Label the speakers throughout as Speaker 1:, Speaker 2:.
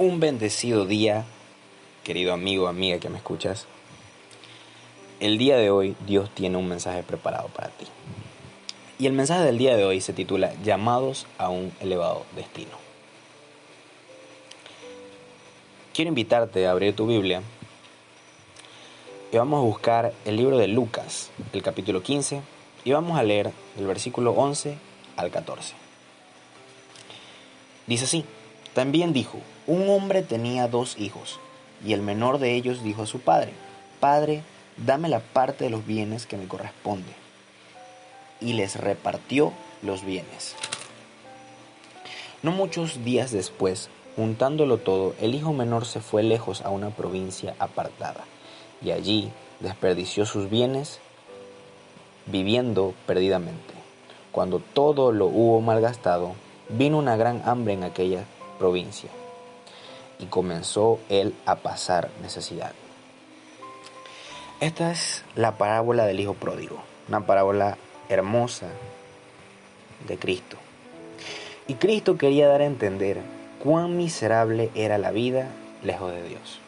Speaker 1: Un bendecido día, querido amigo, amiga que me escuchas. El día de hoy Dios tiene un mensaje preparado para ti. Y el mensaje del día de hoy se titula Llamados a un elevado destino. Quiero invitarte a abrir tu Biblia y vamos a buscar el libro de Lucas, el capítulo 15, y vamos a leer el versículo 11 al 14. Dice así, también dijo, un hombre tenía dos hijos, y el menor de ellos dijo a su padre, Padre, dame la parte de los bienes que me corresponde. Y les repartió los bienes. No muchos días después, juntándolo todo, el hijo menor se fue lejos a una provincia apartada, y allí desperdició sus bienes viviendo perdidamente. Cuando todo lo hubo malgastado, vino una gran hambre en aquella provincia y comenzó él a pasar necesidad. Esta es la parábola del Hijo Pródigo, una parábola hermosa de Cristo. Y Cristo quería dar a entender cuán miserable era la vida lejos de Dios.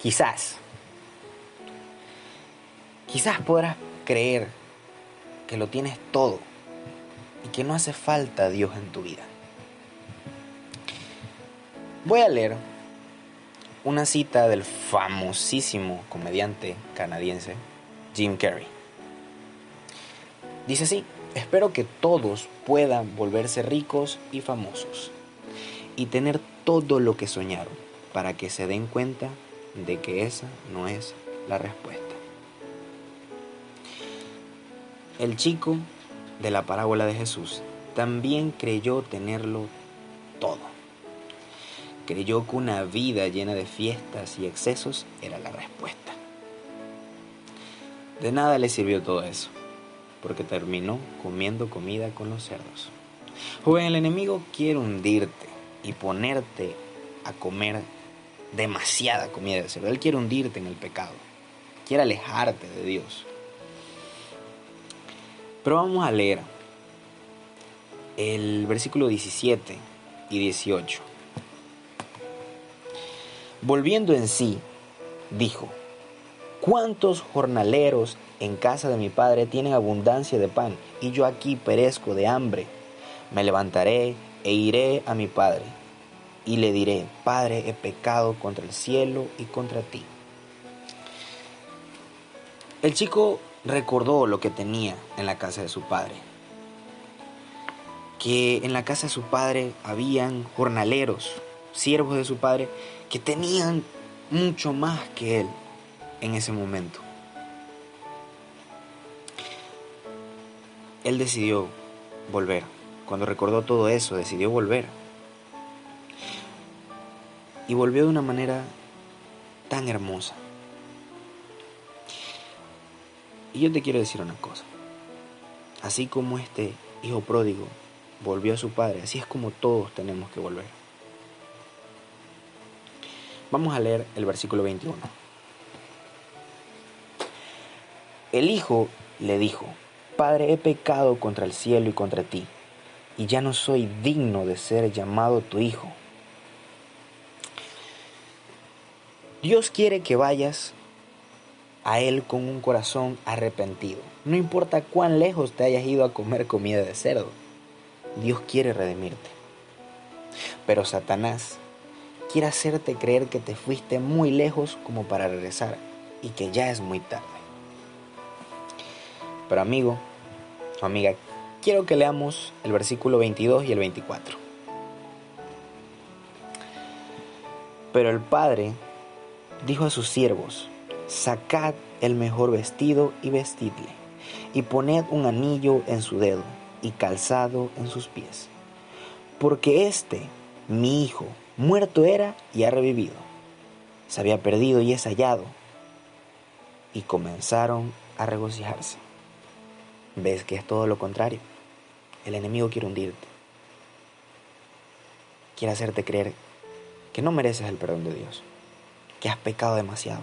Speaker 1: Quizás, quizás podrás creer que lo tienes todo y que no hace falta Dios en tu vida. Voy a leer una cita del famosísimo comediante canadiense Jim Carrey. Dice así, espero que todos puedan volverse ricos y famosos y tener todo lo que soñaron para que se den cuenta de que esa no es la respuesta. El chico de la parábola de Jesús también creyó tenerlo todo creyó que una vida llena de fiestas y excesos era la respuesta. De nada le sirvió todo eso, porque terminó comiendo comida con los cerdos. Joven, el enemigo quiere hundirte y ponerte a comer demasiada comida de cerdo. Él quiere hundirte en el pecado, quiere alejarte de Dios. Pero vamos a leer el versículo 17 y 18. Volviendo en sí, dijo, ¿cuántos jornaleros en casa de mi padre tienen abundancia de pan y yo aquí perezco de hambre? Me levantaré e iré a mi padre y le diré, Padre, he pecado contra el cielo y contra ti. El chico recordó lo que tenía en la casa de su padre, que en la casa de su padre habían jornaleros, siervos de su padre, que tenían mucho más que él en ese momento. Él decidió volver. Cuando recordó todo eso, decidió volver. Y volvió de una manera tan hermosa. Y yo te quiero decir una cosa. Así como este hijo pródigo volvió a su padre, así es como todos tenemos que volver. Vamos a leer el versículo 21. El hijo le dijo, Padre, he pecado contra el cielo y contra ti, y ya no soy digno de ser llamado tu hijo. Dios quiere que vayas a Él con un corazón arrepentido. No importa cuán lejos te hayas ido a comer comida de cerdo, Dios quiere redimirte. Pero Satanás quiere hacerte creer que te fuiste muy lejos como para regresar y que ya es muy tarde. Pero amigo amiga, quiero que leamos el versículo 22 y el 24. Pero el padre dijo a sus siervos, sacad el mejor vestido y vestidle, y poned un anillo en su dedo y calzado en sus pies, porque este, mi hijo, Muerto era y ha revivido. Se había perdido y es hallado. Y comenzaron a regocijarse. Ves que es todo lo contrario. El enemigo quiere hundirte. Quiere hacerte creer que no mereces el perdón de Dios, que has pecado demasiado.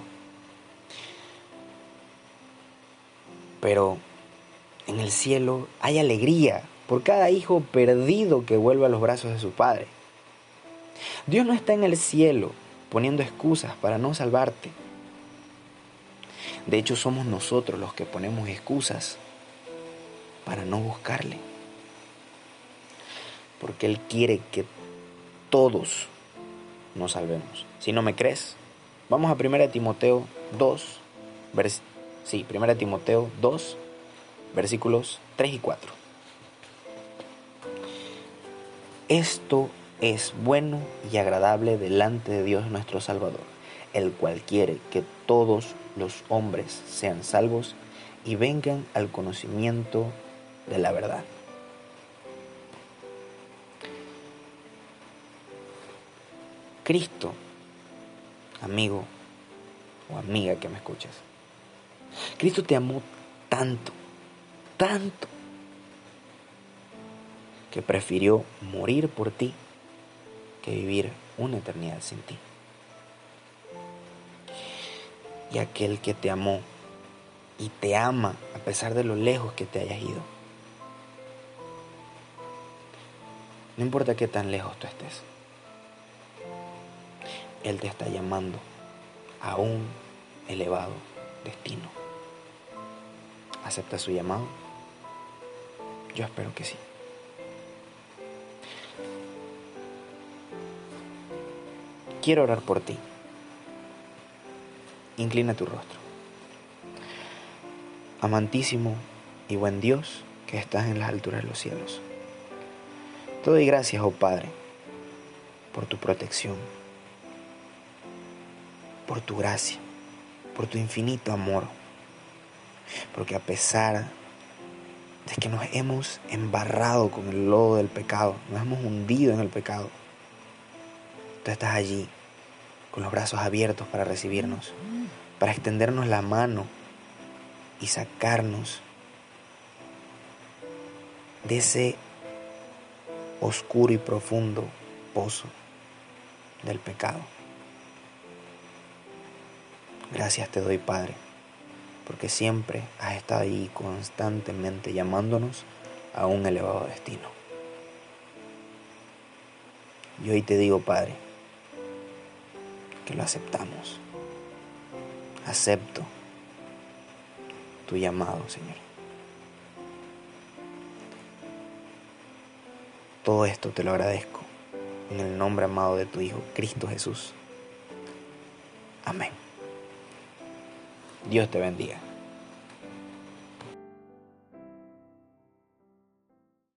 Speaker 1: Pero en el cielo hay alegría por cada hijo perdido que vuelve a los brazos de su padre. Dios no está en el cielo poniendo excusas para no salvarte. De hecho, somos nosotros los que ponemos excusas para no buscarle. Porque Él quiere que todos nos salvemos. Si no me crees, vamos a 1 Timoteo 2, sí, 1 Timoteo 2, versículos 3 y 4. Esto es bueno y agradable delante de Dios nuestro Salvador, el cual quiere que todos los hombres sean salvos y vengan al conocimiento de la verdad. Cristo, amigo o amiga que me escuchas, Cristo te amó tanto, tanto, que prefirió morir por ti que vivir una eternidad sin ti. Y aquel que te amó y te ama a pesar de lo lejos que te hayas ido. No importa qué tan lejos tú estés. Él te está llamando a un elevado destino. ¿Acepta su llamado? Yo espero que sí. Quiero orar por ti. Inclina tu rostro. Amantísimo y buen Dios que estás en las alturas de los cielos. Te doy gracias, oh Padre, por tu protección, por tu gracia, por tu infinito amor. Porque a pesar de que nos hemos embarrado con el lodo del pecado, nos hemos hundido en el pecado, tú estás allí con los brazos abiertos para recibirnos, para extendernos la mano y sacarnos de ese oscuro y profundo pozo del pecado. Gracias te doy, Padre, porque siempre has estado ahí constantemente llamándonos a un elevado destino. Y hoy te digo, Padre, que lo aceptamos. Acepto tu llamado, Señor. Todo esto te lo agradezco en el nombre amado de tu Hijo, Cristo Jesús. Amén. Dios te bendiga.